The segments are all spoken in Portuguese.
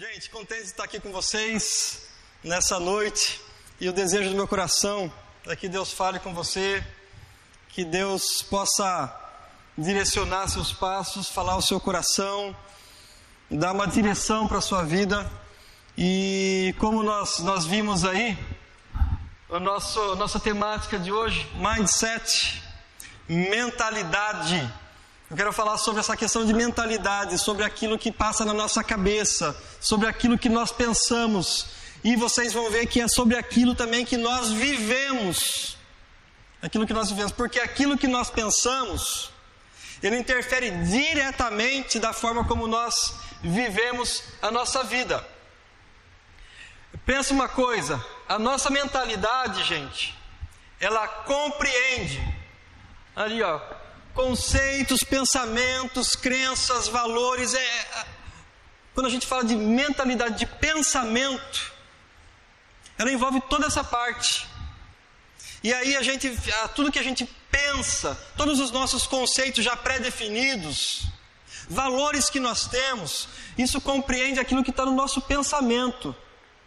Gente, contente de estar aqui com vocês nessa noite e o desejo do meu coração é que Deus fale com você, que Deus possa direcionar seus passos, falar o seu coração, dar uma direção para a sua vida. E como nós, nós vimos aí, a nosso, nossa temática de hoje, mindset, mentalidade eu quero falar sobre essa questão de mentalidade, sobre aquilo que passa na nossa cabeça, sobre aquilo que nós pensamos. E vocês vão ver que é sobre aquilo também que nós vivemos. Aquilo que nós vivemos, porque aquilo que nós pensamos, ele interfere diretamente da forma como nós vivemos a nossa vida. Pensa uma coisa, a nossa mentalidade, gente, ela compreende. Ali, ó, conceitos, pensamentos, crenças, valores. É, quando a gente fala de mentalidade de pensamento, ela envolve toda essa parte. E aí a gente, tudo que a gente pensa, todos os nossos conceitos já pré-definidos, valores que nós temos, isso compreende aquilo que está no nosso pensamento,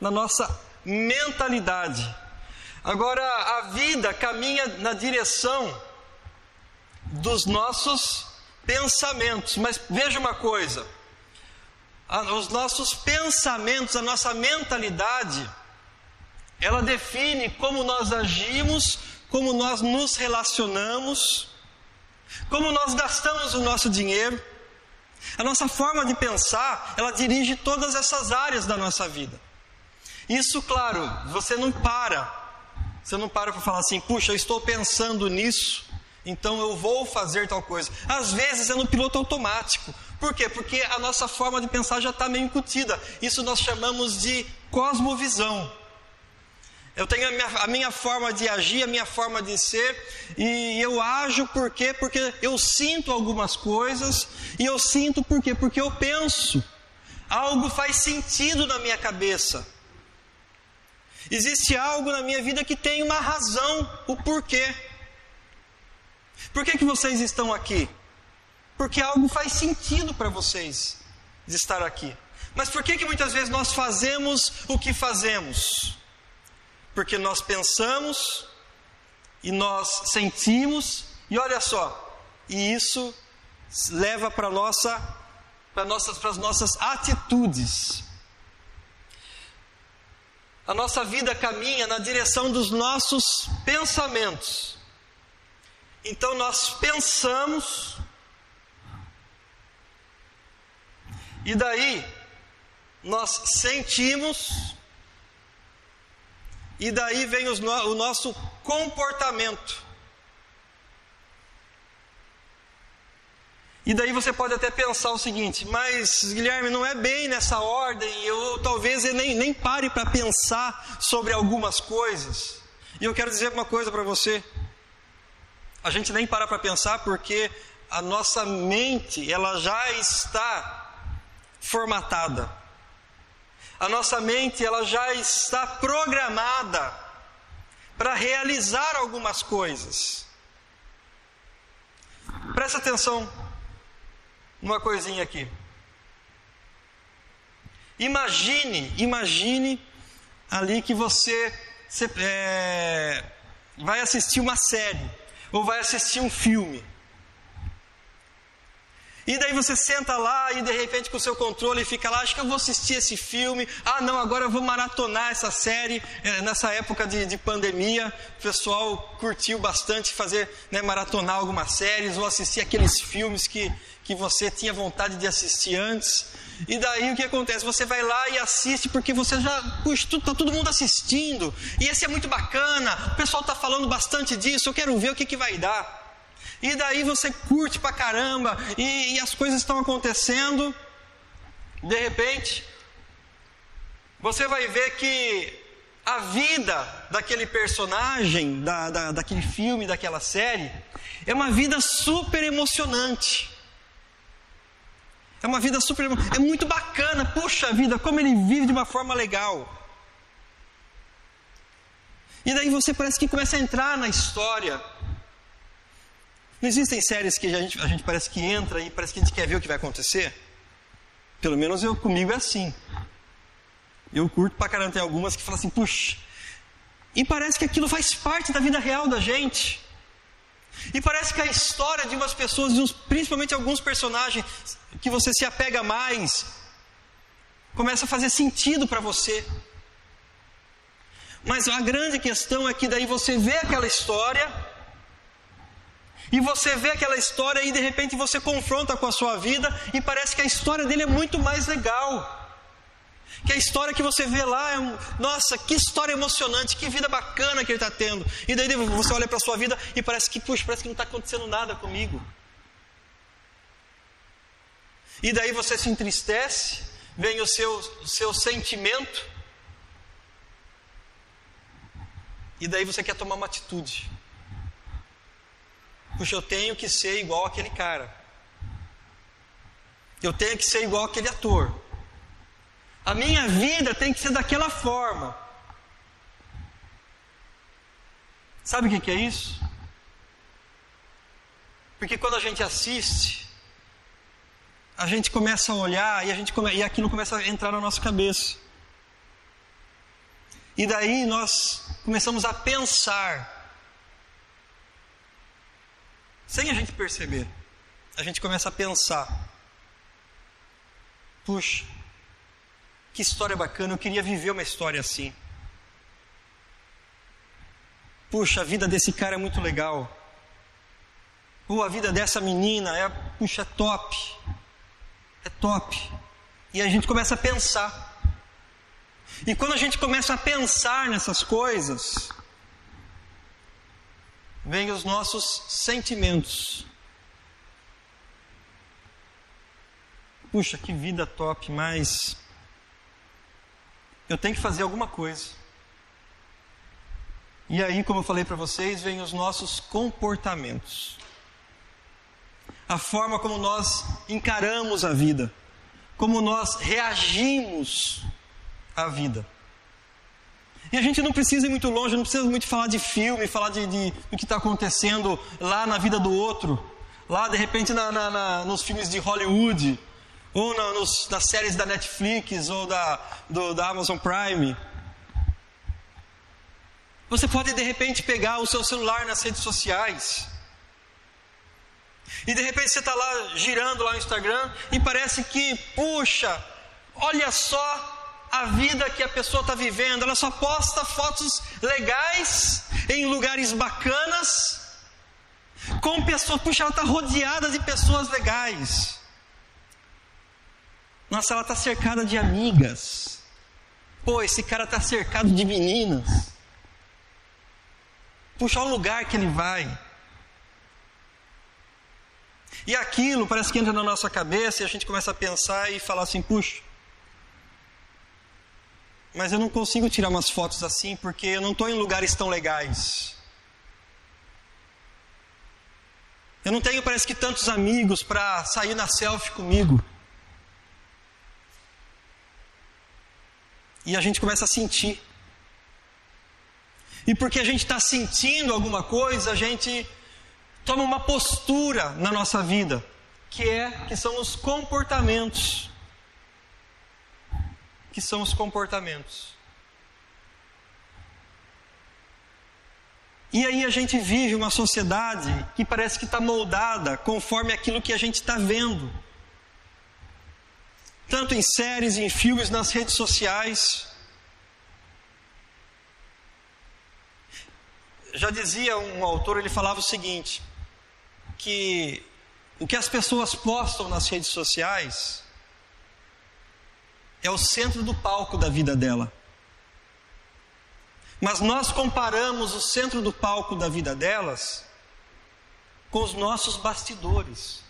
na nossa mentalidade. Agora a vida caminha na direção dos nossos pensamentos. Mas veja uma coisa: os nossos pensamentos, a nossa mentalidade, ela define como nós agimos, como nós nos relacionamos, como nós gastamos o nosso dinheiro. A nossa forma de pensar, ela dirige todas essas áreas da nossa vida. Isso, claro, você não para. Você não para para falar assim, puxa, eu estou pensando nisso então eu vou fazer tal coisa. Às vezes é no piloto automático. Por quê? Porque a nossa forma de pensar já está meio incutida. Isso nós chamamos de cosmovisão. Eu tenho a minha, a minha, forma de agir, a minha forma de ser, e eu ajo por quê? Porque eu sinto algumas coisas, e eu sinto por quê? Porque eu penso. Algo faz sentido na minha cabeça. Existe algo na minha vida que tem uma razão, o porquê. Por que, que vocês estão aqui? Porque algo faz sentido para vocês de estar aqui. Mas por que, que muitas vezes nós fazemos o que fazemos? Porque nós pensamos e nós sentimos, e olha só, e isso leva para nossa, para nossas, para as nossas atitudes. A nossa vida caminha na direção dos nossos pensamentos. Então nós pensamos, e daí nós sentimos, e daí vem os, o nosso comportamento. E daí você pode até pensar o seguinte, mas Guilherme, não é bem nessa ordem, eu talvez eu nem, nem pare para pensar sobre algumas coisas. E eu quero dizer uma coisa para você a gente nem para para pensar porque a nossa mente ela já está formatada. A nossa mente ela já está programada para realizar algumas coisas. Presta atenção numa coisinha aqui. Imagine, imagine ali que você, você é, vai assistir uma série ou vai assistir um filme. E daí você senta lá e de repente com o seu controle fica lá, acho que eu vou assistir esse filme. Ah, não, agora eu vou maratonar essa série. É, nessa época de, de, pandemia, o pessoal curtiu bastante fazer, né, maratonar algumas séries ou assistir aqueles filmes que, que você tinha vontade de assistir antes. E daí o que acontece? Você vai lá e assiste porque você já, está todo mundo assistindo. E esse é muito bacana. O pessoal está falando bastante disso. Eu quero ver o que, que vai dar. E daí você curte pra caramba e, e as coisas estão acontecendo. De repente, você vai ver que a vida daquele personagem, da, da, daquele filme, daquela série, é uma vida super emocionante. É uma vida super. É muito bacana. Puxa vida, como ele vive de uma forma legal. E daí você parece que começa a entrar na história. Não existem séries que a gente, a gente parece que entra e parece que a gente quer ver o que vai acontecer? Pelo menos eu comigo é assim. Eu curto pra caramba, tem algumas que falam assim, puxa, e parece que aquilo faz parte da vida real da gente. E parece que a história de umas pessoas, principalmente alguns personagens que você se apega mais, começa a fazer sentido para você. Mas a grande questão é que daí você vê aquela história, e você vê aquela história e de repente você confronta com a sua vida e parece que a história dele é muito mais legal. Que a história que você vê lá é um, nossa, que história emocionante, que vida bacana que ele está tendo. E daí você olha para a sua vida e parece que, puxa, parece que não está acontecendo nada comigo. E daí você se entristece, vem o seu, o seu sentimento, e daí você quer tomar uma atitude. Puxa, eu tenho que ser igual aquele cara. Eu tenho que ser igual aquele ator. A minha vida tem que ser daquela forma. Sabe o que, é isso? Porque quando a gente assiste, a gente começa a olhar e, a gente come, e aquilo começa a entrar na nossa cabeça. E daí nós começamos a pensar, sem a gente perceber, a gente começa a pensar: puxa, que história bacana, eu queria viver uma história assim. Puxa, a vida desse cara é muito legal. Ou a vida dessa menina é, puxa, é top. É top. E a gente começa a pensar. E quando a gente começa a pensar nessas coisas, vêm os nossos sentimentos. Puxa, que vida top, mas eu tenho que fazer alguma coisa. E aí, como eu falei para vocês, vem os nossos comportamentos. A forma como nós encaramos a vida, como nós reagimos à vida. E a gente não precisa ir muito longe, não precisa muito falar de filme, falar de, de do que está acontecendo lá na vida do outro, lá de repente na, na, na, nos filmes de Hollywood, ou na, nos, nas séries da Netflix ou da, do, da Amazon Prime. Você pode de repente pegar o seu celular nas redes sociais. E de repente você está lá girando lá no Instagram e parece que, puxa, olha só a vida que a pessoa está vivendo. Ela só posta fotos legais em lugares bacanas, com pessoas, puxa, ela está rodeada de pessoas legais. Nossa, ela está cercada de amigas. Pô, esse cara está cercado de meninas. Puxa, o lugar que ele vai. E aquilo parece que entra na nossa cabeça e a gente começa a pensar e falar assim: puxa, mas eu não consigo tirar umas fotos assim porque eu não estou em lugares tão legais. Eu não tenho, parece que, tantos amigos para sair na selfie comigo. E a gente começa a sentir. E porque a gente está sentindo alguma coisa, a gente toma uma postura na nossa vida, que é que são os comportamentos. Que são os comportamentos. E aí a gente vive uma sociedade que parece que está moldada conforme aquilo que a gente está vendo tanto em séries, em filmes, nas redes sociais. Já dizia um autor, ele falava o seguinte: que o que as pessoas postam nas redes sociais é o centro do palco da vida dela. Mas nós comparamos o centro do palco da vida delas com os nossos bastidores.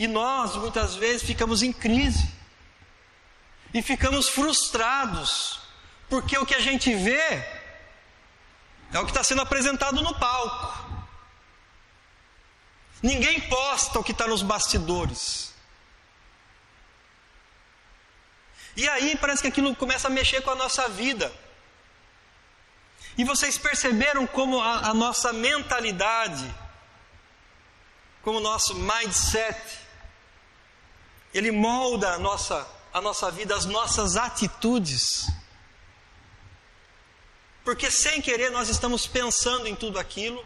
E nós, muitas vezes, ficamos em crise. E ficamos frustrados. Porque o que a gente vê é o que está sendo apresentado no palco. Ninguém posta o que está nos bastidores. E aí parece que aquilo começa a mexer com a nossa vida. E vocês perceberam como a, a nossa mentalidade, como o nosso mindset, ele molda a nossa a nossa vida, as nossas atitudes. Porque sem querer nós estamos pensando em tudo aquilo,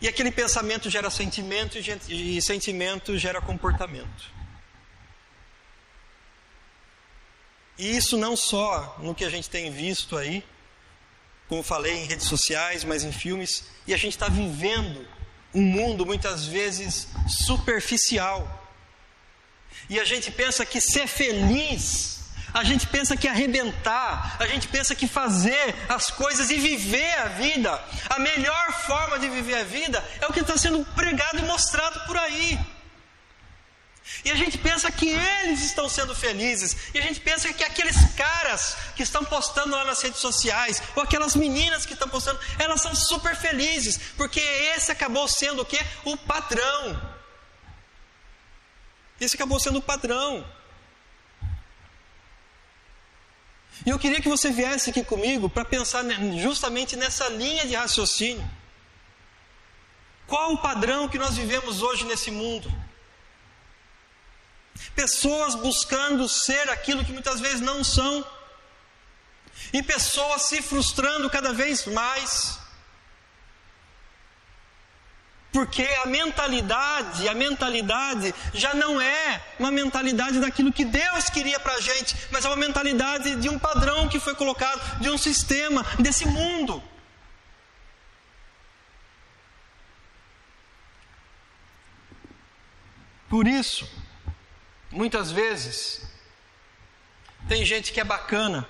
e aquele pensamento gera sentimento, e sentimento gera comportamento. E isso não só no que a gente tem visto aí, como falei, em redes sociais, mas em filmes, e a gente está vivendo um mundo muitas vezes superficial. E a gente pensa que ser feliz, a gente pensa que arrebentar, a gente pensa que fazer as coisas e viver a vida, a melhor forma de viver a vida é o que está sendo pregado e mostrado por aí. E a gente pensa que eles estão sendo felizes. E a gente pensa que aqueles caras que estão postando lá nas redes sociais, ou aquelas meninas que estão postando, elas são super felizes, porque esse acabou sendo o quê? O padrão. Esse acabou sendo o padrão. E eu queria que você viesse aqui comigo para pensar justamente nessa linha de raciocínio. Qual o padrão que nós vivemos hoje nesse mundo? Pessoas buscando ser aquilo que muitas vezes não são, e pessoas se frustrando cada vez mais. Porque a mentalidade, a mentalidade já não é uma mentalidade daquilo que Deus queria para a gente, mas é uma mentalidade de um padrão que foi colocado, de um sistema, desse mundo. Por isso, muitas vezes, tem gente que é bacana,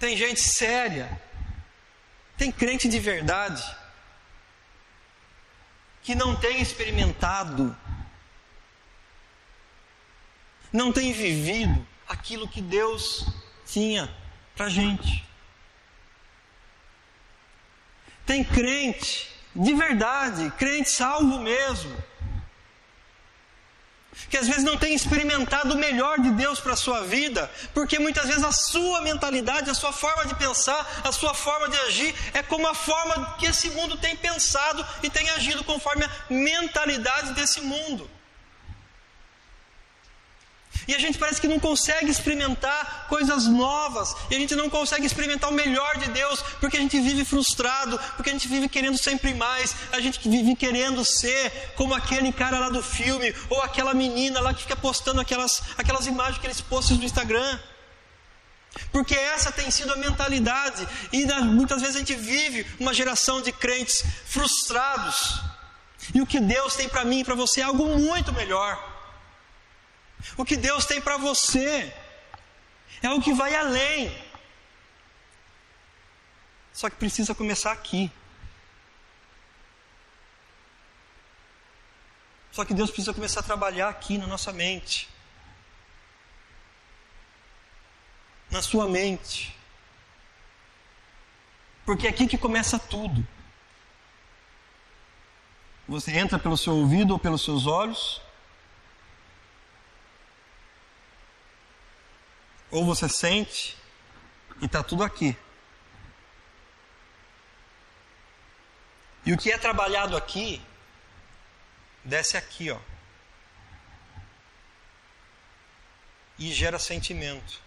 tem gente séria, tem crente de verdade que não tem experimentado, não tem vivido aquilo que Deus tinha para gente. Tem crente de verdade, crente salvo mesmo, que às vezes não tem experimentado o melhor de Deus para a sua vida, porque muitas vezes a sua mentalidade, a sua forma de pensar, a sua forma de agir é como a forma que esse mundo tem pensado e tem agido conforme a mentalidade desse mundo. E a gente parece que não consegue experimentar coisas novas, e a gente não consegue experimentar o melhor de Deus, porque a gente vive frustrado, porque a gente vive querendo sempre mais, a gente vive querendo ser como aquele cara lá do filme, ou aquela menina lá que fica postando aquelas, aquelas imagens, aqueles posts no Instagram. Porque essa tem sido a mentalidade, e muitas vezes a gente vive uma geração de crentes frustrados. E o que Deus tem para mim e para você é algo muito melhor. O que Deus tem para você é o que vai além. Só que precisa começar aqui. Só que Deus precisa começar a trabalhar aqui na nossa mente. Na sua mente. Porque é aqui que começa tudo. Você entra pelo seu ouvido ou pelos seus olhos, ou você sente e está tudo aqui. E o que é trabalhado aqui, desce aqui, ó. E gera sentimento.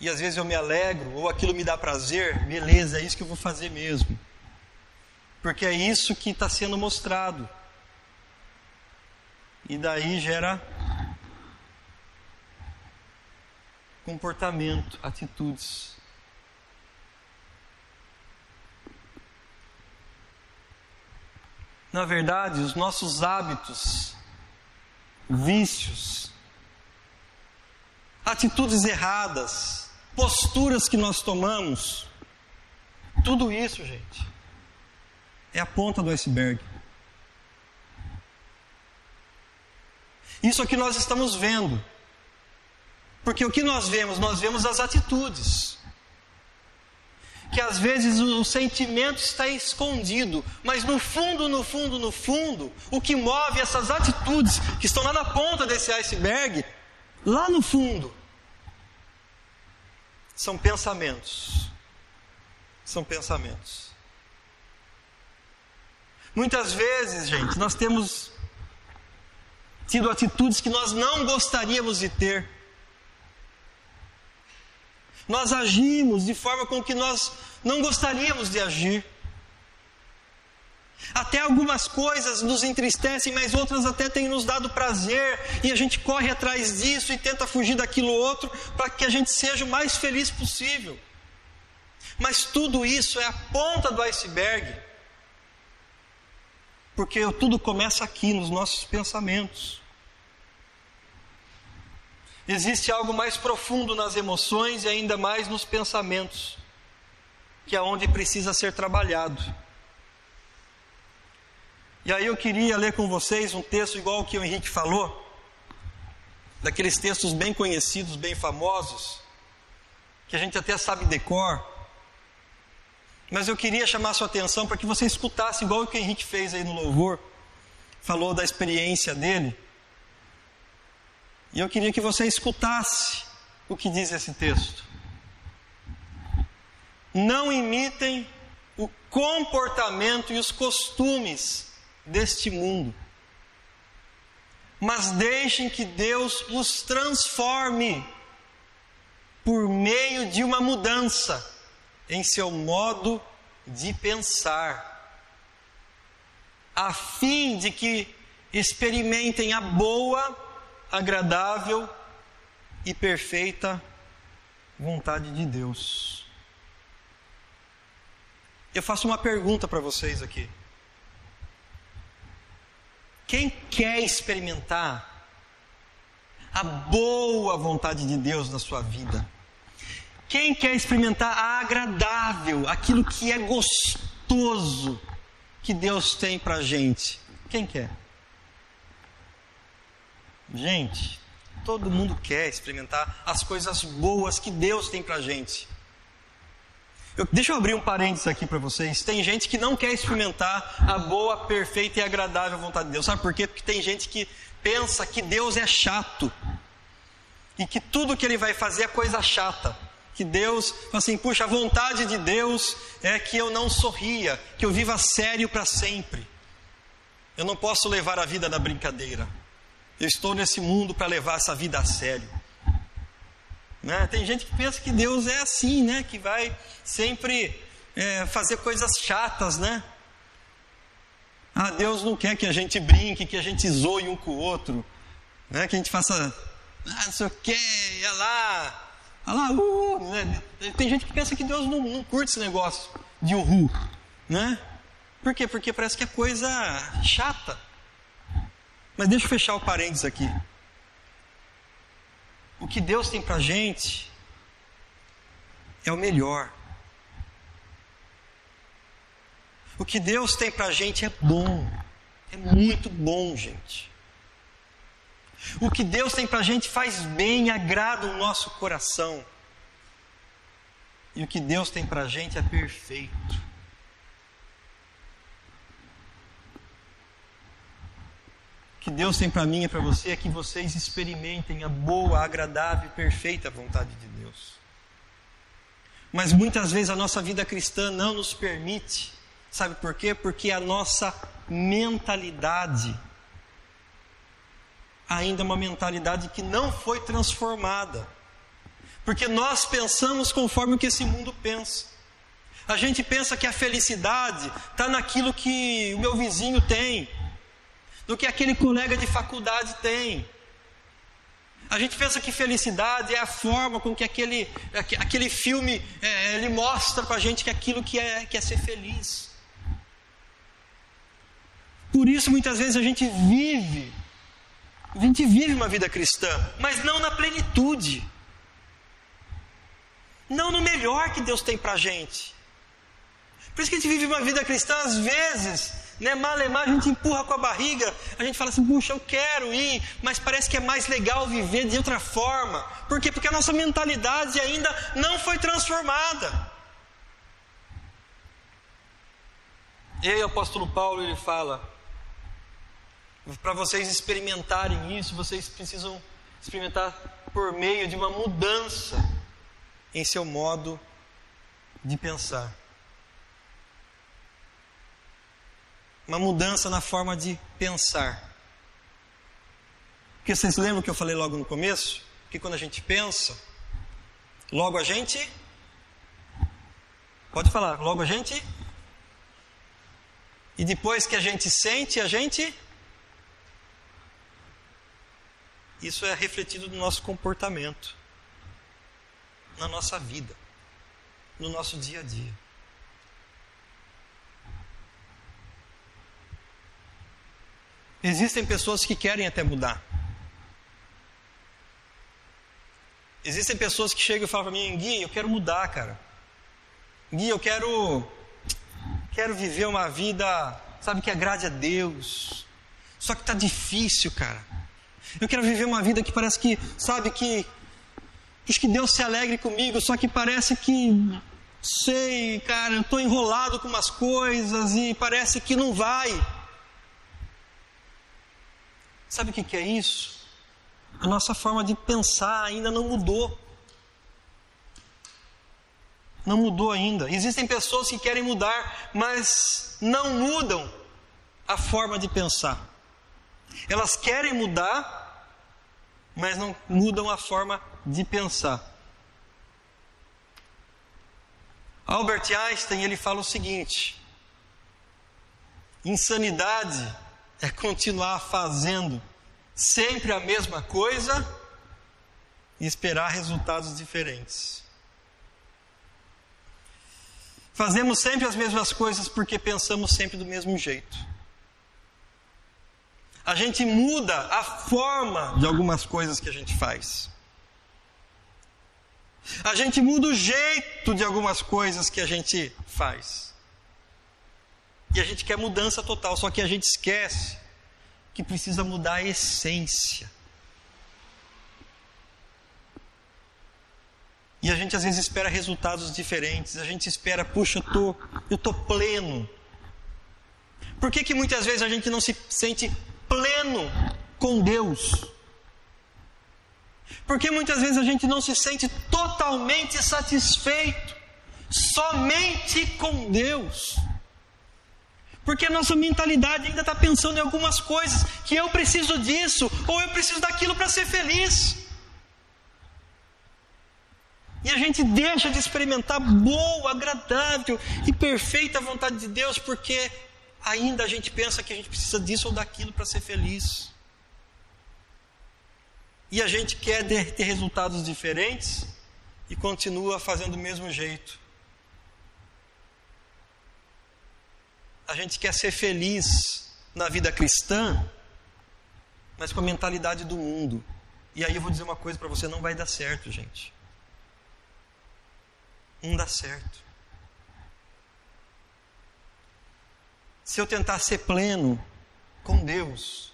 E às vezes eu me alegro, ou aquilo me dá prazer, beleza, é isso que eu vou fazer mesmo. Porque é isso que está sendo mostrado. E daí gera comportamento, atitudes. Na verdade, os nossos hábitos, vícios, atitudes erradas, posturas que nós tomamos, tudo isso, gente, é a ponta do iceberg. Isso é o que nós estamos vendo. Porque o que nós vemos? Nós vemos as atitudes. Que às vezes o sentimento está escondido, mas no fundo, no fundo, no fundo, o que move essas atitudes que estão lá na ponta desse iceberg, lá no fundo, são pensamentos. São pensamentos. Muitas vezes, gente, nós temos tido atitudes que nós não gostaríamos de ter. Nós agimos de forma com que nós não gostaríamos de agir. Até algumas coisas nos entristecem, mas outras até têm nos dado prazer, e a gente corre atrás disso e tenta fugir daquilo outro para que a gente seja o mais feliz possível. Mas tudo isso é a ponta do iceberg, porque tudo começa aqui nos nossos pensamentos. Existe algo mais profundo nas emoções e ainda mais nos pensamentos, que é onde precisa ser trabalhado. E aí eu queria ler com vocês um texto igual o que o Henrique falou, daqueles textos bem conhecidos, bem famosos, que a gente até sabe decor. Mas eu queria chamar sua atenção para que você escutasse igual o que o Henrique fez aí no louvor, falou da experiência dele. E eu queria que você escutasse o que diz esse texto. Não imitem o comportamento e os costumes deste mundo. Mas deixem que Deus os transforme por meio de uma mudança em seu modo de pensar, a fim de que experimentem a boa, agradável e perfeita vontade de Deus. Eu faço uma pergunta para vocês aqui. Quem quer experimentar a boa vontade de Deus na sua vida? Quem quer experimentar a agradável, aquilo que é gostoso que Deus tem para gente? Quem quer? Gente, todo mundo quer experimentar as coisas boas que Deus tem para gente. Eu, deixa eu abrir um parênteses aqui para vocês. Tem gente que não quer experimentar a boa, perfeita e agradável vontade de Deus. Sabe por quê? Porque tem gente que pensa que Deus é chato. E que tudo que ele vai fazer é coisa chata. Que Deus, assim, puxa, a vontade de Deus é que eu não sorria, que eu viva sério para sempre. Eu não posso levar a vida na brincadeira. Eu estou nesse mundo para levar essa vida a sério. Né? Tem gente que pensa que Deus é assim, né? Que vai sempre é, fazer coisas chatas, né? Ah, Deus não quer que a gente brinque, que a gente zoe um com o outro, né? Que a gente faça, ah, não sei o que, olha lá, olha lá, uh, né? Tem gente que pensa que Deus não, não curte esse negócio de uhul, né? Por quê? Porque parece que é coisa chata. Mas deixa eu fechar o parênteses aqui. O que Deus tem para gente é o melhor. O que Deus tem para gente é bom, é muito bom, gente. O que Deus tem para gente faz bem, agrada o nosso coração. E o que Deus tem para gente é perfeito. Que Deus tem para mim e para você é que vocês experimentem a boa, agradável e perfeita vontade de Deus. Mas muitas vezes a nossa vida cristã não nos permite. Sabe por quê? Porque a nossa mentalidade ainda é uma mentalidade que não foi transformada. Porque nós pensamos conforme o que esse mundo pensa. A gente pensa que a felicidade está naquilo que o meu vizinho tem, do que aquele colega de faculdade tem. A gente pensa que felicidade é a forma com que aquele, aquele filme é, ele mostra para a gente que aquilo que é, que é ser feliz. Por isso muitas vezes a gente vive, a gente vive uma vida cristã, mas não na plenitude, não no melhor que Deus tem para a gente. Por isso que a gente vive uma vida cristã às vezes né? Malemar, a gente empurra com a barriga, a gente fala assim, puxa, eu quero ir, mas parece que é mais legal viver de outra forma. Por quê? Porque a nossa mentalidade ainda não foi transformada. E aí o apóstolo Paulo ele fala, para vocês experimentarem isso, vocês precisam experimentar por meio de uma mudança em seu modo de pensar. Uma mudança na forma de pensar. Porque vocês lembram que eu falei logo no começo? Que quando a gente pensa, logo a gente. Pode falar, logo a gente. E depois que a gente sente, a gente. Isso é refletido no nosso comportamento, na nossa vida, no nosso dia a dia. Existem pessoas que querem até mudar. Existem pessoas que chegam e falam para mim, Gui, eu quero mudar, cara. Gui, eu quero quero viver uma vida, sabe, que agrade a Deus. Só que tá difícil, cara. Eu quero viver uma vida que parece que, sabe, que que Deus se alegre comigo, só que parece que sei, cara, eu estou enrolado com umas coisas e parece que não vai. Sabe o que é isso? A nossa forma de pensar ainda não mudou. Não mudou ainda. Existem pessoas que querem mudar, mas não mudam a forma de pensar. Elas querem mudar, mas não mudam a forma de pensar. Albert Einstein ele fala o seguinte: insanidade é continuar fazendo sempre a mesma coisa e esperar resultados diferentes. Fazemos sempre as mesmas coisas porque pensamos sempre do mesmo jeito. A gente muda a forma de algumas coisas que a gente faz. A gente muda o jeito de algumas coisas que a gente faz. E a gente quer mudança total, só que a gente esquece que precisa mudar a essência. E a gente às vezes espera resultados diferentes. A gente espera, puxa, eu tô, eu tô pleno. Por que, que muitas vezes a gente não se sente pleno com Deus? Porque muitas vezes a gente não se sente totalmente satisfeito somente com Deus. Porque a nossa mentalidade ainda está pensando em algumas coisas, que eu preciso disso, ou eu preciso daquilo para ser feliz. E a gente deixa de experimentar boa, agradável e perfeita vontade de Deus, porque ainda a gente pensa que a gente precisa disso ou daquilo para ser feliz. E a gente quer ter resultados diferentes e continua fazendo do mesmo jeito. A gente quer ser feliz na vida cristã, mas com a mentalidade do mundo. E aí eu vou dizer uma coisa para você: não vai dar certo, gente. Não dá certo. Se eu tentar ser pleno com Deus,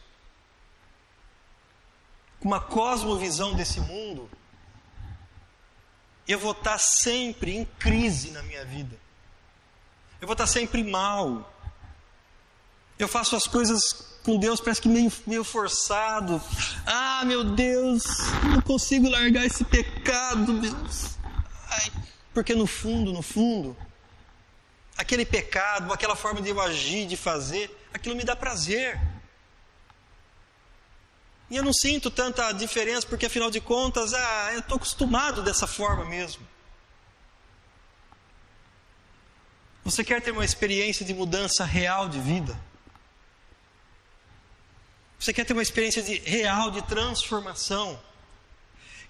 com uma cosmovisão desse mundo, eu vou estar sempre em crise na minha vida. Eu vou estar sempre mal. Eu faço as coisas com Deus, parece que meio, meio forçado. Ah, meu Deus, não consigo largar esse pecado. Ai, porque no fundo, no fundo, aquele pecado, aquela forma de eu agir, de fazer, aquilo me dá prazer. E eu não sinto tanta diferença, porque afinal de contas, ah, eu estou acostumado dessa forma mesmo. Você quer ter uma experiência de mudança real de vida? Você quer ter uma experiência de, real de transformação?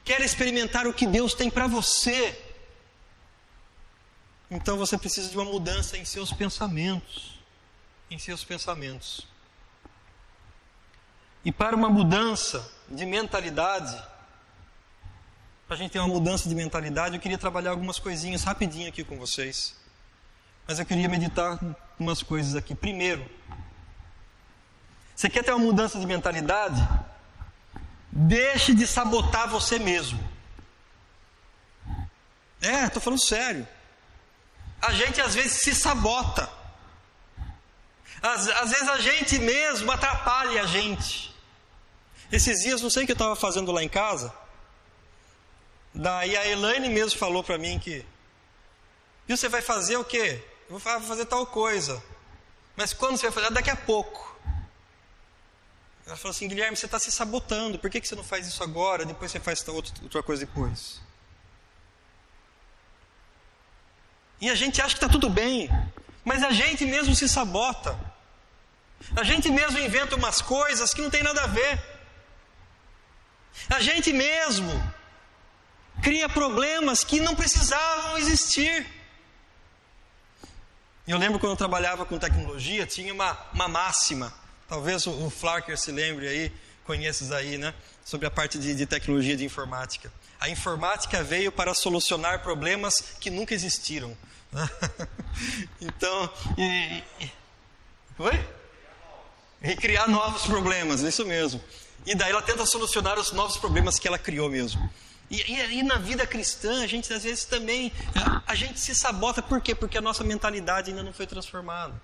Quer experimentar o que Deus tem para você? Então você precisa de uma mudança em seus pensamentos. Em seus pensamentos. E para uma mudança de mentalidade, para a gente ter uma mudança de mentalidade, eu queria trabalhar algumas coisinhas rapidinho aqui com vocês. Mas eu queria meditar umas coisas aqui. Primeiro, você quer ter uma mudança de mentalidade? Deixe de sabotar você mesmo. É, estou falando sério. A gente às vezes se sabota. Às, às vezes a gente mesmo atrapalha a gente. Esses dias, não sei o que eu estava fazendo lá em casa. Daí a Elaine mesmo falou para mim que. E você vai fazer o quê? Eu vou fazer tal coisa. Mas quando você vai fazer? Daqui a pouco. Ela falou assim: Guilherme, você está se sabotando. Por que, que você não faz isso agora? Depois você faz outra coisa depois. E a gente acha que está tudo bem. Mas a gente mesmo se sabota. A gente mesmo inventa umas coisas que não tem nada a ver. A gente mesmo cria problemas que não precisavam existir. Eu lembro quando eu trabalhava com tecnologia, tinha uma, uma máxima. Talvez o, Flarker se lembre aí, conheces aí, né? Sobre a parte de, de tecnologia de informática. A informática veio para solucionar problemas que nunca existiram. então, e, e, oi? E criar novos problemas, isso mesmo. E daí ela tenta solucionar os novos problemas que ela criou mesmo. E, e, e, na vida cristã, a gente às vezes também, a, gente se sabota, por quê? Porque a nossa mentalidade ainda não foi transformada.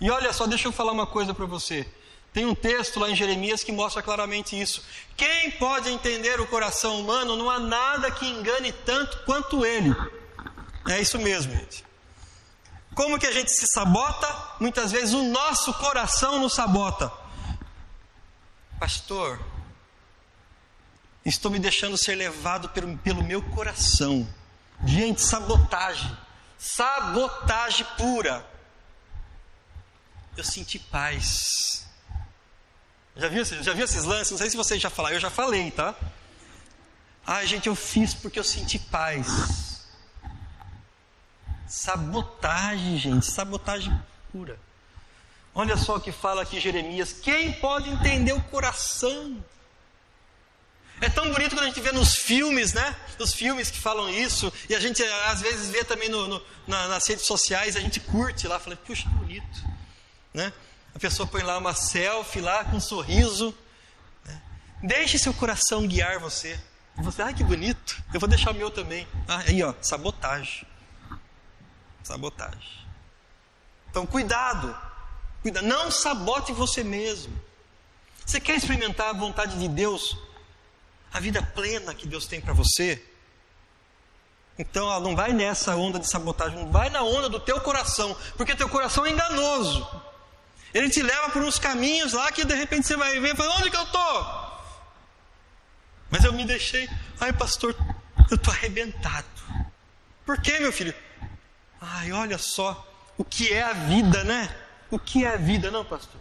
E olha só, deixa eu falar uma coisa para você. Tem um texto lá em Jeremias que mostra claramente isso. Quem pode entender o coração humano, não há nada que engane tanto quanto ele. É isso mesmo, gente. Como que a gente se sabota? Muitas vezes o nosso coração nos sabota. Pastor, estou me deixando ser levado pelo, pelo meu coração. Gente, sabotagem. Sabotagem pura. Eu senti paz. Já viu, já viu esses lances? Não sei se vocês já falaram, eu já falei, tá? Ai, gente, eu fiz porque eu senti paz. Sabotagem, gente, sabotagem pura. Olha só o que fala aqui Jeremias: quem pode entender o coração? É tão bonito quando a gente vê nos filmes, né? Os filmes que falam isso, e a gente às vezes vê também no, no, na, nas redes sociais, a gente curte lá, fala, puxa, que bonito, né? A pessoa põe lá uma selfie lá com um sorriso. Né? Deixe seu coração guiar você. Você, ai que bonito, eu vou deixar o meu também. Ah, aí ó, sabotagem. Sabotagem. Então, cuidado. Cuida, não sabote você mesmo. Você quer experimentar a vontade de Deus? A vida plena que Deus tem para você? Então, ó, não vai nessa onda de sabotagem, não vai na onda do teu coração, porque teu coração é enganoso. Ele te leva por uns caminhos lá que de repente você vai ver fala, onde que eu estou? Mas eu me deixei, ai pastor, eu estou arrebentado. Por quê, meu filho? Ai, olha só o que é a vida, né? O que é a vida, não, pastor?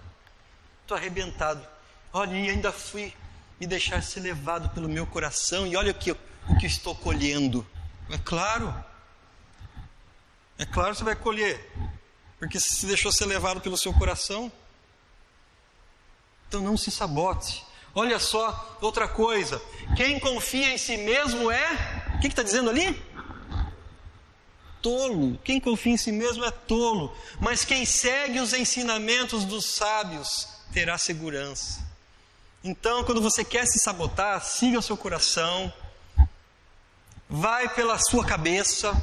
Estou arrebentado. Olha, e ainda fui me deixar ser levado pelo meu coração, e olha o que, o que estou colhendo. É claro. É claro que você vai colher, porque se deixou ser levado pelo seu coração. Então não se sabote. Olha só, outra coisa. Quem confia em si mesmo é. O que está dizendo ali? tolo. Quem confia em si mesmo é tolo. Mas quem segue os ensinamentos dos sábios terá segurança. Então, quando você quer se sabotar, siga o seu coração, vai pela sua cabeça,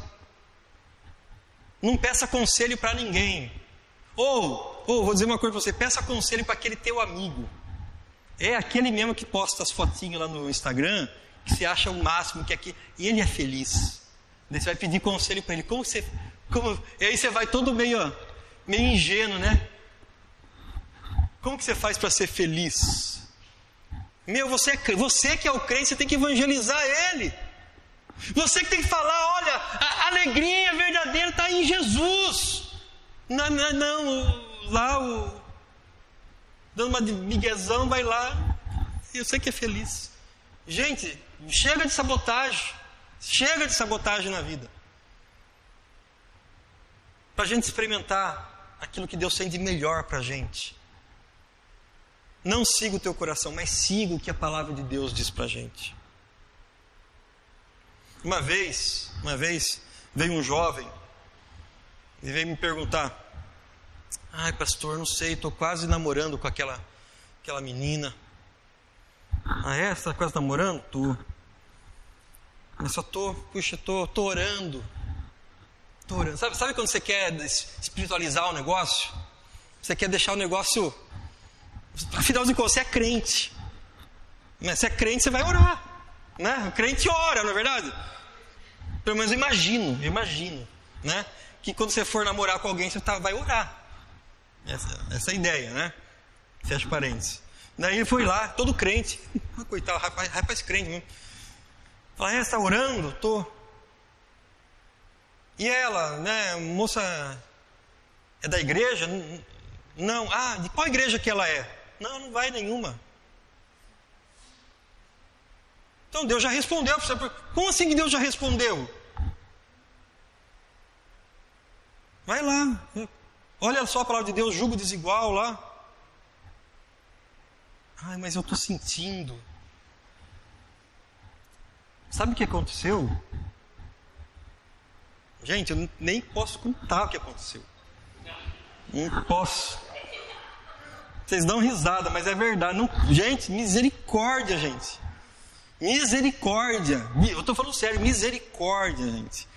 não peça conselho para ninguém. Ou, ou, vou dizer uma coisa para você: peça conselho para aquele teu amigo. É aquele mesmo que posta as fotinhas lá no Instagram, que você acha o máximo, que aqui, e ele é feliz. Daí você vai pedir conselho para ele. Como você. Como, e aí você vai todo meio, meio ingênuo, né? Como que você faz para ser feliz? Meu, você, é, você que é o crente, você tem que evangelizar ele. Você que tem que falar, olha, a alegria verdadeira está em Jesus. Não, não, não, lá o. Dando uma miguezão, vai lá. Eu sei que é feliz. Gente, chega de sabotagem. Chega de sabotagem na vida. Para a gente experimentar aquilo que Deus tem de melhor para a gente. Não siga o teu coração, mas siga o que a palavra de Deus diz para a gente. Uma vez, uma vez, veio um jovem e veio me perguntar: Ai, pastor, não sei, estou quase namorando com aquela, aquela menina. Ah, é? Você está quase namorando? Tô. Mas só tô, puxa, tô, tô orando. Tô orando. Sabe, sabe quando você quer espiritualizar o negócio? Você quer deixar o negócio. Afinal de contas, você é crente. Né? Se é crente, você vai orar. Né? O crente ora, não é verdade? Pelo menos eu imagino, eu imagino. Né? que quando você for namorar com alguém, você tá, vai orar. Essa, essa é a ideia, né? Fecha parênteses. Daí ele foi lá, todo crente. Coitado, rapaz, rapaz crente mesmo. Fala, é, está orando? Tô. E ela, né, moça, é da igreja? Não. Ah, de qual igreja que ela é? Não, não vai nenhuma. Então Deus já respondeu. Como assim que Deus já respondeu? Vai lá. Olha só a palavra de Deus, julgo desigual lá. Ai, mas eu estou sentindo. Sabe o que aconteceu? Gente, eu nem posso contar o que aconteceu. Não posso. Vocês dão risada, mas é verdade. Não, gente, misericórdia, gente. Misericórdia. Eu estou falando sério, misericórdia, gente.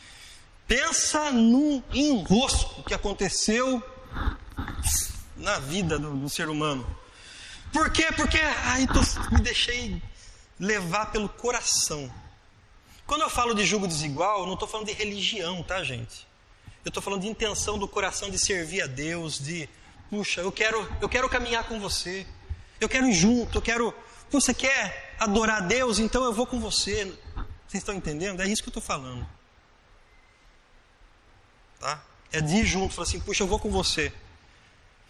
Pensa no enrosco que aconteceu na vida do, do ser humano. Por quê? Porque ai, tô, me deixei levar pelo coração. Quando eu falo de julgo desigual, eu não estou falando de religião, tá, gente? Eu estou falando de intenção do coração de servir a Deus, de, puxa, eu quero, eu quero caminhar com você, eu quero ir junto, eu quero. Você quer adorar a Deus, então eu vou com você. Vocês estão entendendo? É isso que eu estou falando. Tá? É de ir junto, falar assim, puxa, eu vou com você.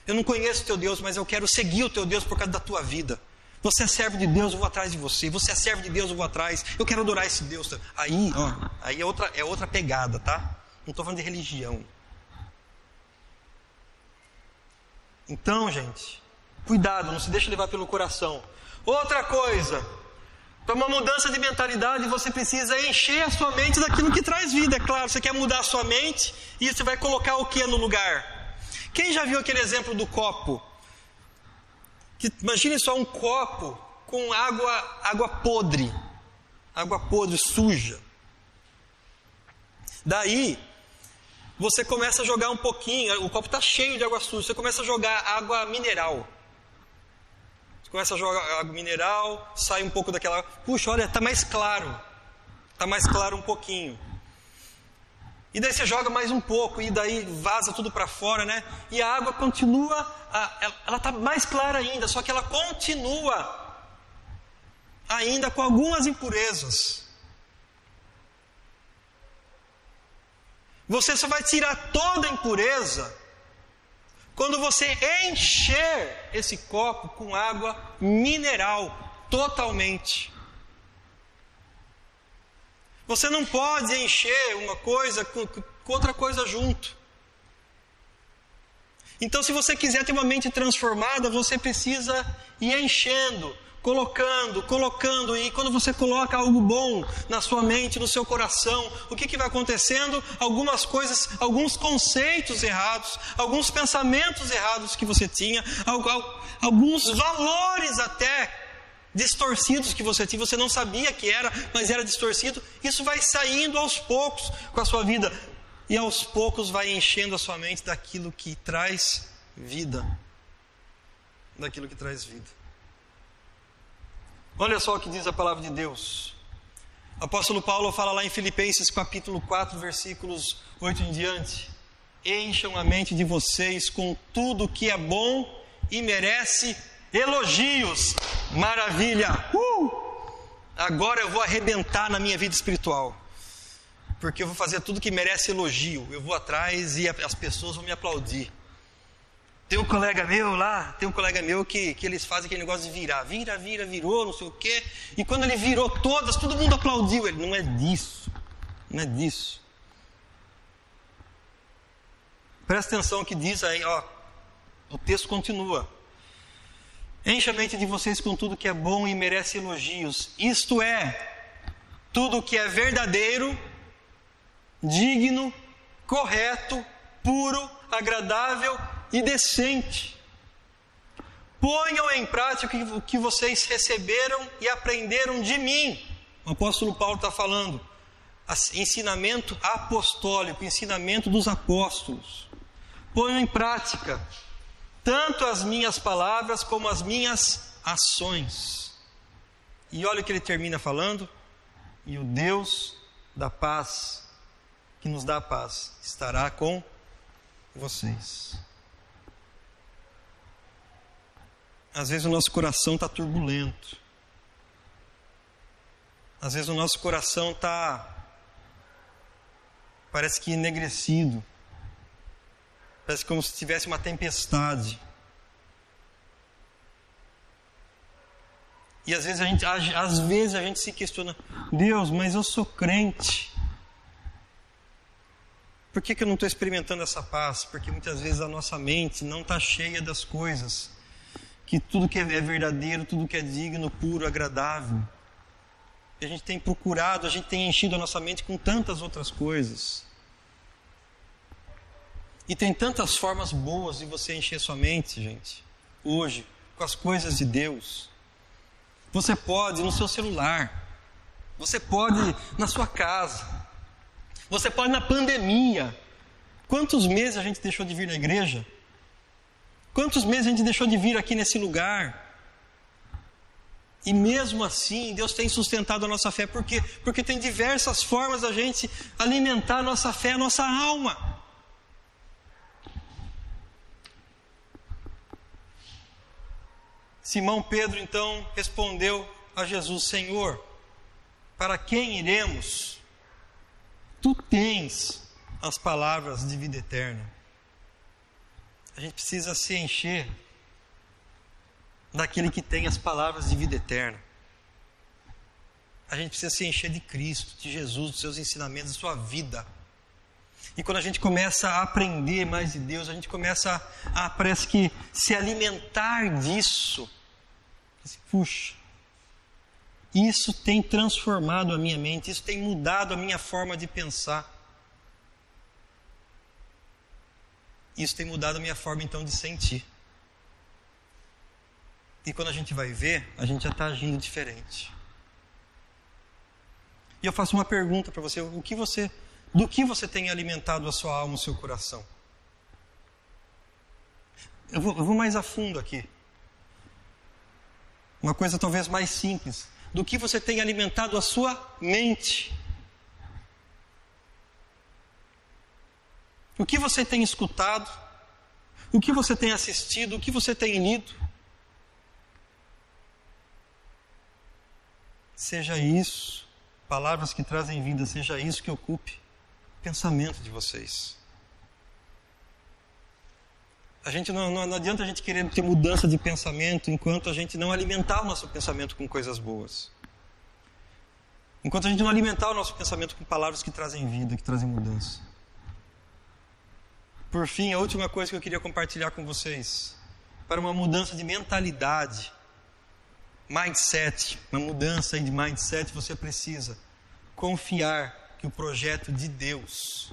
Eu não conheço o teu Deus, mas eu quero seguir o teu Deus por causa da tua vida. Você é servo de Deus, eu vou atrás de você. Você é servo de Deus, eu vou atrás. Eu quero adorar esse Deus. Aí, ó, aí é outra, é outra pegada, tá? Não estou falando de religião. Então, gente, cuidado, não se deixe levar pelo coração. Outra coisa, para uma mudança de mentalidade, você precisa encher a sua mente daquilo que traz vida. É claro, você quer mudar a sua mente e você vai colocar o que no lugar? Quem já viu aquele exemplo do copo? Que, imagine só um copo com água, água podre, água podre, suja. Daí, você começa a jogar um pouquinho, o copo está cheio de água suja, você começa a jogar água mineral. Você começa a jogar água mineral, sai um pouco daquela. Puxa, olha, está mais claro. Está mais claro um pouquinho. E daí você joga mais um pouco, e daí vaza tudo para fora, né? E a água continua, ela está mais clara ainda, só que ela continua ainda com algumas impurezas. Você só vai tirar toda a impureza quando você encher esse copo com água mineral totalmente. Você não pode encher uma coisa com, com outra coisa junto. Então, se você quiser ter uma mente transformada, você precisa ir enchendo, colocando, colocando, e quando você coloca algo bom na sua mente, no seu coração, o que, que vai acontecendo? Algumas coisas, alguns conceitos errados, alguns pensamentos errados que você tinha, alguns valores até distorcidos que você tinha, você não sabia que era, mas era distorcido. Isso vai saindo aos poucos com a sua vida e aos poucos vai enchendo a sua mente daquilo que traz vida. Daquilo que traz vida. Olha só o que diz a palavra de Deus. O apóstolo Paulo fala lá em Filipenses capítulo 4, versículos 8 em diante. Encham a mente de vocês com tudo que é bom e merece elogios. Maravilha! Uh! Agora eu vou arrebentar na minha vida espiritual. Porque eu vou fazer tudo que merece elogio. Eu vou atrás e as pessoas vão me aplaudir. Tem um colega meu lá, tem um colega meu que, que eles fazem aquele negócio de virar. Vira, vira, virou, não sei o quê. E quando ele virou todas, todo mundo aplaudiu ele. Não é disso. Não é disso. Presta atenção que diz aí, ó. O texto continua. Encha a mente de vocês com tudo que é bom e merece elogios. Isto é, tudo que é verdadeiro, digno, correto, puro, agradável e decente. Ponham em prática o que vocês receberam e aprenderam de mim. O apóstolo Paulo está falando. Ensinamento apostólico, ensinamento dos apóstolos. Ponham em prática tanto as minhas palavras como as minhas ações. E olha o que ele termina falando: e o Deus da paz, que nos dá a paz, estará com vocês. Às vezes o nosso coração está turbulento. Às vezes o nosso coração está. Parece que enegrecido. Parece como se tivesse uma tempestade. E às vezes a gente, às vezes a gente se questiona: Deus, mas eu sou crente. Por que, que eu não estou experimentando essa paz? Porque muitas vezes a nossa mente não está cheia das coisas. Que tudo que é verdadeiro, tudo que é digno, puro, agradável. E a gente tem procurado, a gente tem enchido a nossa mente com tantas outras coisas. E tem tantas formas boas de você encher sua mente, gente, hoje, com as coisas de Deus. Você pode no seu celular, você pode na sua casa, você pode na pandemia. Quantos meses a gente deixou de vir na igreja? Quantos meses a gente deixou de vir aqui nesse lugar? E mesmo assim, Deus tem sustentado a nossa fé. Por quê? Porque tem diversas formas da gente alimentar a nossa fé, a nossa alma. Simão Pedro então respondeu a Jesus: Senhor, para quem iremos? Tu tens as palavras de vida eterna. A gente precisa se encher daquele que tem as palavras de vida eterna. A gente precisa se encher de Cristo, de Jesus, dos seus ensinamentos, da sua vida. E quando a gente começa a aprender mais de Deus, a gente começa a, parece que, se alimentar disso puxa, isso tem transformado a minha mente, isso tem mudado a minha forma de pensar. Isso tem mudado a minha forma então de sentir. E quando a gente vai ver, a gente já está agindo diferente. E eu faço uma pergunta para você: o que você, do que você tem alimentado a sua alma, o seu coração? Eu vou, eu vou mais a fundo aqui. Uma coisa talvez mais simples. Do que você tem alimentado a sua mente. O que você tem escutado? O que você tem assistido? O que você tem lido? Seja isso, palavras que trazem vida, seja isso que ocupe o pensamento de vocês. A gente não, não, não, adianta a gente querer ter mudança de pensamento enquanto a gente não alimentar o nosso pensamento com coisas boas. Enquanto a gente não alimentar o nosso pensamento com palavras que trazem vida, que trazem mudança. Por fim, a última coisa que eu queria compartilhar com vocês, para uma mudança de mentalidade, mindset, uma mudança de mindset, você precisa confiar que o projeto de Deus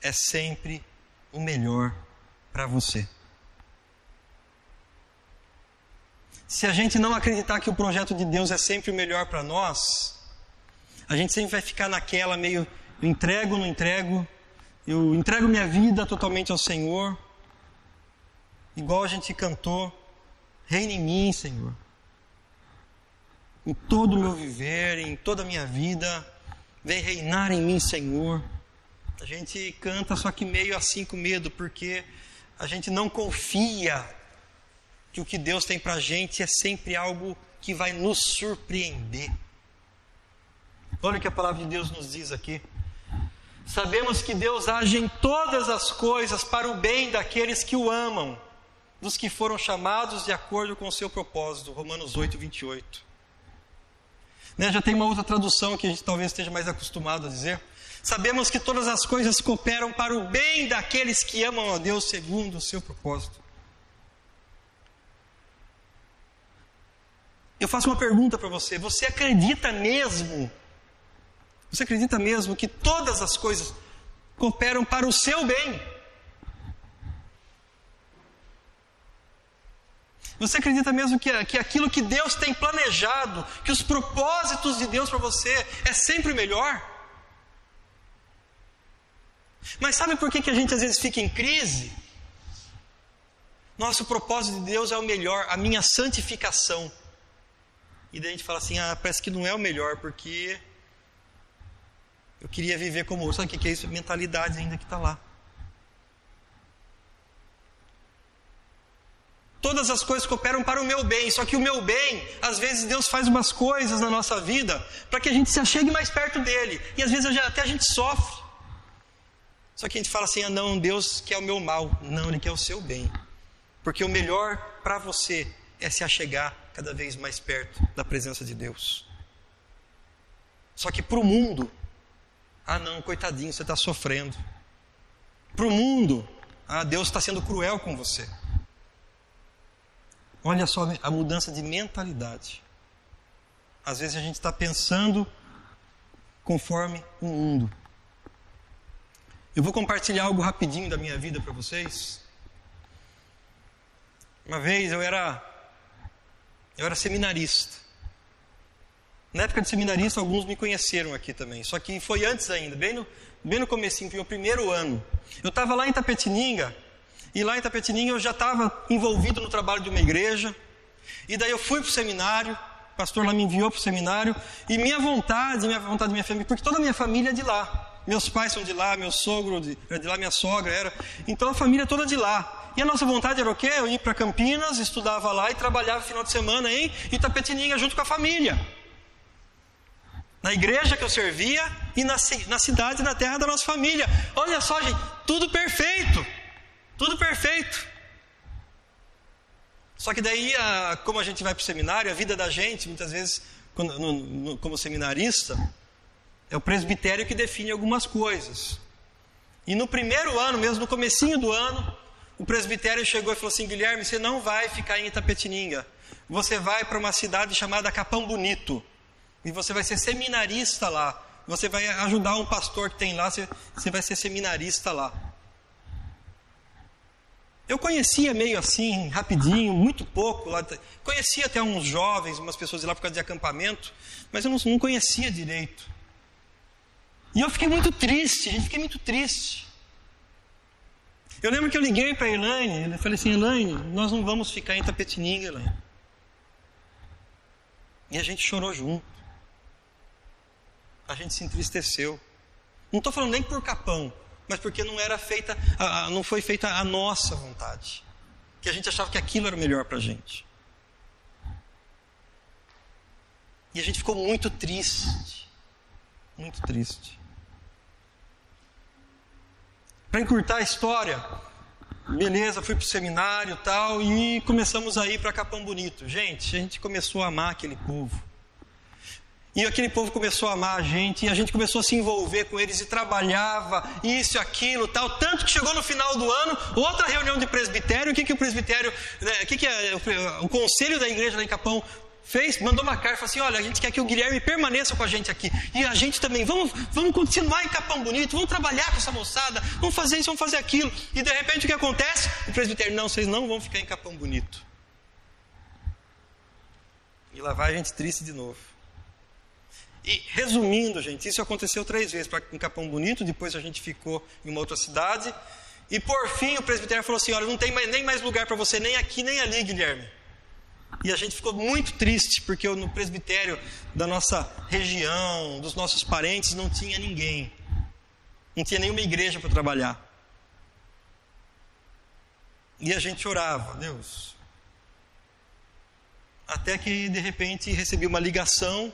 é sempre o melhor para você. Se a gente não acreditar que o projeto de Deus é sempre o melhor para nós, a gente sempre vai ficar naquela meio entrego, não entrego, eu entrego minha vida totalmente ao Senhor, igual a gente cantou, reina em mim, Senhor. Em todo o meu viver, em toda a minha vida, vem reinar em mim, Senhor. A gente canta só que meio assim com medo, porque a gente não confia que o que Deus tem para a gente é sempre algo que vai nos surpreender. Olha o que a palavra de Deus nos diz aqui. Sabemos que Deus age em todas as coisas para o bem daqueles que o amam, dos que foram chamados de acordo com o seu propósito. Romanos 8, 28. Né, já tem uma outra tradução que a gente talvez esteja mais acostumado a dizer. Sabemos que todas as coisas cooperam para o bem daqueles que amam a Deus segundo o seu propósito. Eu faço uma pergunta para você: você acredita mesmo? Você acredita mesmo que todas as coisas cooperam para o seu bem? Você acredita mesmo que, que aquilo que Deus tem planejado, que os propósitos de Deus para você é sempre melhor? Mas sabe por que, que a gente às vezes fica em crise? Nosso propósito de Deus é o melhor, a minha santificação. E daí a gente fala assim: ah, parece que não é o melhor, porque Eu queria viver como outro. Sabe o que é isso? Mentalidade ainda que está lá. Todas as coisas cooperam para o meu bem, só que o meu bem, às vezes Deus faz umas coisas na nossa vida para que a gente se achegue mais perto dele, e às vezes até a gente sofre. Só que a gente fala assim: ah, não, Deus quer o meu mal. Não, Ele quer o seu bem. Porque o melhor para você é se achegar cada vez mais perto da presença de Deus. Só que para o mundo, ah, não, coitadinho, você está sofrendo. Para o mundo, ah, Deus está sendo cruel com você. Olha só a mudança de mentalidade. Às vezes a gente está pensando conforme o mundo. Eu vou compartilhar algo rapidinho da minha vida para vocês. Uma vez eu era eu era seminarista. Na época de seminarista, alguns me conheceram aqui também. Só que foi antes ainda, bem no, bem no comecinho, foi o primeiro ano. Eu estava lá em Tapetininga, e lá em Tapetininga eu já estava envolvido no trabalho de uma igreja. E daí eu fui para o seminário, o pastor lá me enviou para o seminário. E minha vontade, minha vontade minha família, porque toda a minha família é de lá. Meus pais são de lá, meu sogro de, era de lá, minha sogra era. Então a família é toda de lá. E a nossa vontade era o quê? Eu ir para Campinas, estudava lá e trabalhava final de semana em Itapetininga junto com a família. Na igreja que eu servia e na, na cidade, na terra da nossa família. Olha só, gente, tudo perfeito. Tudo perfeito. Só que daí, a, como a gente vai para o seminário, a vida da gente, muitas vezes, quando, no, no, como seminarista, é o presbitério que define algumas coisas. E no primeiro ano, mesmo no comecinho do ano, o presbitério chegou e falou assim: Guilherme, você não vai ficar em Itapetininga. Você vai para uma cidade chamada Capão Bonito. E você vai ser seminarista lá. Você vai ajudar um pastor que tem lá, você, você vai ser seminarista lá. Eu conhecia meio assim, rapidinho, muito pouco. Lá, conhecia até uns jovens, umas pessoas lá por causa de acampamento, mas eu não, não conhecia direito. E eu fiquei muito triste, gente, fiquei muito triste. Eu lembro que eu liguei para a Elaine, eu falei assim, Elaine, nós não vamos ficar em Tapetininga, Elaine. E a gente chorou junto. A gente se entristeceu. Não estou falando nem por capão, mas porque não era feita, não foi feita a nossa vontade. Que a gente achava que aquilo era o melhor para a gente. E a gente ficou muito triste. Muito triste. Para encurtar a história, beleza, fui para o seminário tal, e começamos a ir para Capão Bonito. Gente, a gente começou a amar aquele povo. E aquele povo começou a amar a gente, e a gente começou a se envolver com eles e trabalhava isso, aquilo, tal. Tanto que chegou no final do ano, outra reunião de presbitério. O que, que o presbitério, né, o que, que é, o conselho da igreja lá em Capão fez? Mandou uma carta assim: olha, a gente quer que o Guilherme permaneça com a gente aqui. E a gente também, vamos, vamos continuar em Capão Bonito, vamos trabalhar com essa moçada, vamos fazer isso, vamos fazer aquilo. E de repente o que acontece? O presbitério, não, vocês não vão ficar em Capão Bonito. E lá vai a gente triste de novo. E resumindo, gente, isso aconteceu três vezes em Capão Bonito, depois a gente ficou em uma outra cidade. E por fim o presbitério falou assim: Olha, não tem mais, nem mais lugar para você, nem aqui nem ali, Guilherme. E a gente ficou muito triste, porque no presbitério da nossa região, dos nossos parentes, não tinha ninguém. Não tinha nenhuma igreja para trabalhar. E a gente orava, Deus. Até que de repente recebi uma ligação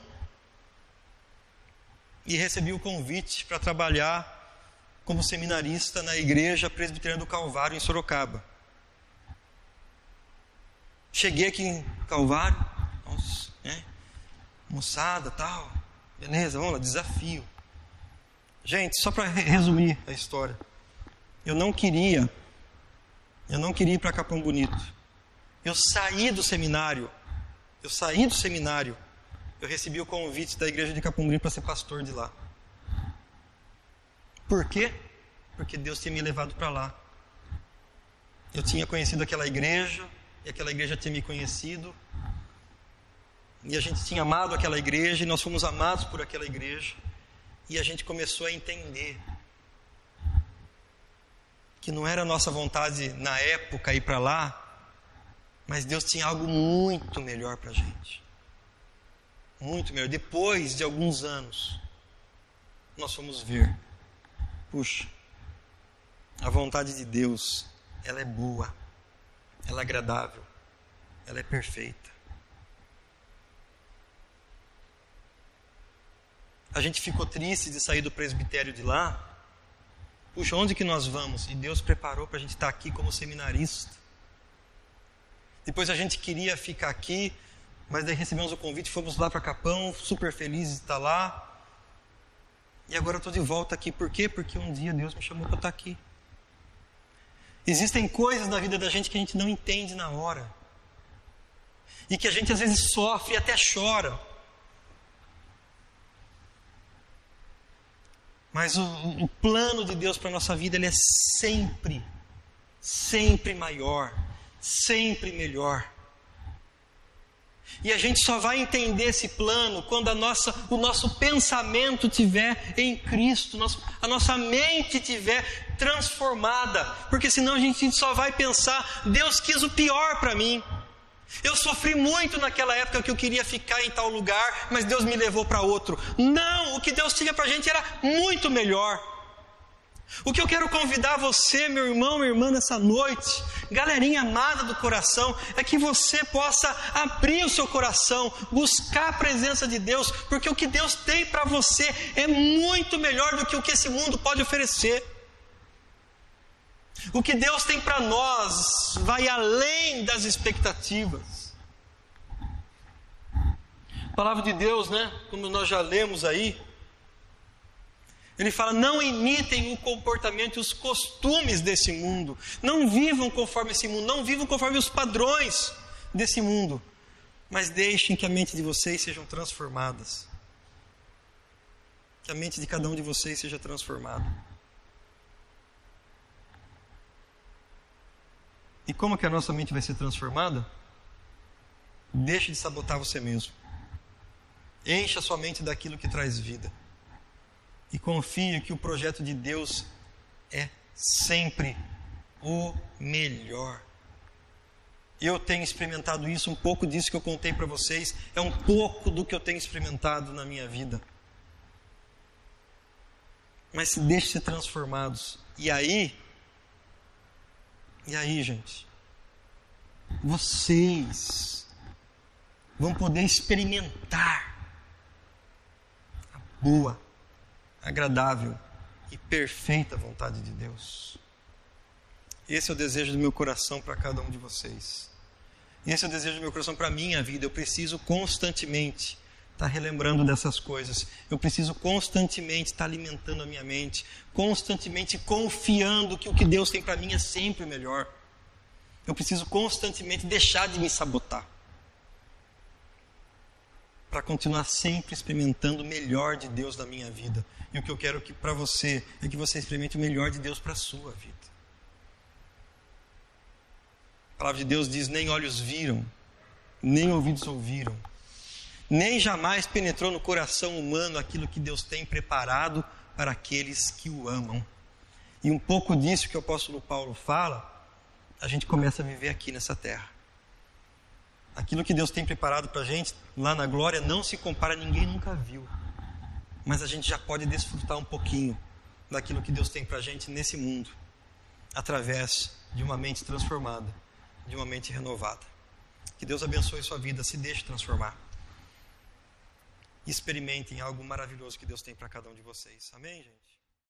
e recebi o convite para trabalhar como seminarista na Igreja Presbiteriana do Calvário, em Sorocaba. Cheguei aqui em Calvário, nossa, né? moçada, tal, beleza, vamos lá, desafio. Gente, só para resumir a história, eu não queria, eu não queria ir para Capão Bonito. Eu saí do seminário, eu saí do seminário eu recebi o convite da igreja de Capumrim para ser pastor de lá. Por quê? Porque Deus tinha me levado para lá. Eu tinha conhecido aquela igreja, e aquela igreja tinha me conhecido, e a gente tinha amado aquela igreja, e nós fomos amados por aquela igreja, e a gente começou a entender que não era nossa vontade na época ir para lá, mas Deus tinha algo muito melhor para a gente muito melhor. Depois de alguns anos, nós fomos ver. Puxa, a vontade de Deus, ela é boa, ela é agradável, ela é perfeita. A gente ficou triste de sair do presbitério de lá. Puxa, onde que nós vamos? E Deus preparou para a gente estar aqui como seminarista. Depois a gente queria ficar aqui, mas daí recebemos o convite, fomos lá para Capão, super felizes de estar lá. E agora estou de volta aqui. Por quê? Porque um dia Deus me chamou para estar aqui. Existem coisas na vida da gente que a gente não entende na hora. E que a gente às vezes sofre e até chora. Mas o, o plano de Deus para a nossa vida ele é sempre, sempre maior, sempre melhor. E a gente só vai entender esse plano quando a nossa, o nosso pensamento tiver em Cristo, a nossa mente tiver transformada, porque senão a gente só vai pensar: Deus quis o pior para mim. Eu sofri muito naquela época que eu queria ficar em tal lugar, mas Deus me levou para outro. Não, o que Deus tinha para a gente era muito melhor. O que eu quero convidar você, meu irmão, minha irmã, nessa noite, galerinha amada do coração, é que você possa abrir o seu coração, buscar a presença de Deus, porque o que Deus tem para você é muito melhor do que o que esse mundo pode oferecer. O que Deus tem para nós vai além das expectativas. A palavra de Deus, né, como nós já lemos aí, ele fala: não imitem o comportamento e os costumes desse mundo. Não vivam conforme esse mundo. Não vivam conforme os padrões desse mundo. Mas deixem que a mente de vocês sejam transformadas. Que a mente de cada um de vocês seja transformada. E como que a nossa mente vai ser transformada? Deixe de sabotar você mesmo. Encha sua mente daquilo que traz vida e confie que o projeto de Deus é sempre o melhor. Eu tenho experimentado isso, um pouco disso que eu contei para vocês, é um pouco do que eu tenho experimentado na minha vida. Mas se deixe ser transformados. E aí, e aí, gente, vocês vão poder experimentar a boa, agradável e perfeita vontade de Deus. Esse é o desejo do meu coração para cada um de vocês. Esse é o desejo do meu coração para a minha vida. Eu preciso constantemente estar relembrando dessas coisas. Eu preciso constantemente estar alimentando a minha mente, constantemente confiando que o que Deus tem para mim é sempre melhor. Eu preciso constantemente deixar de me sabotar para continuar sempre experimentando o melhor de Deus na minha vida. E o que eu quero que para você é que você experimente o melhor de Deus para a sua vida. A palavra de Deus diz: nem olhos viram, nem ouvidos ouviram, nem jamais penetrou no coração humano aquilo que Deus tem preparado para aqueles que o amam. E um pouco disso que o apóstolo Paulo fala, a gente começa a viver aqui nessa terra. Aquilo que Deus tem preparado para a gente lá na glória não se compara, ninguém nunca viu. Mas a gente já pode desfrutar um pouquinho daquilo que Deus tem para a gente nesse mundo, através de uma mente transformada, de uma mente renovada. Que Deus abençoe sua vida, se deixe transformar. Experimentem algo maravilhoso que Deus tem para cada um de vocês. Amém, gente?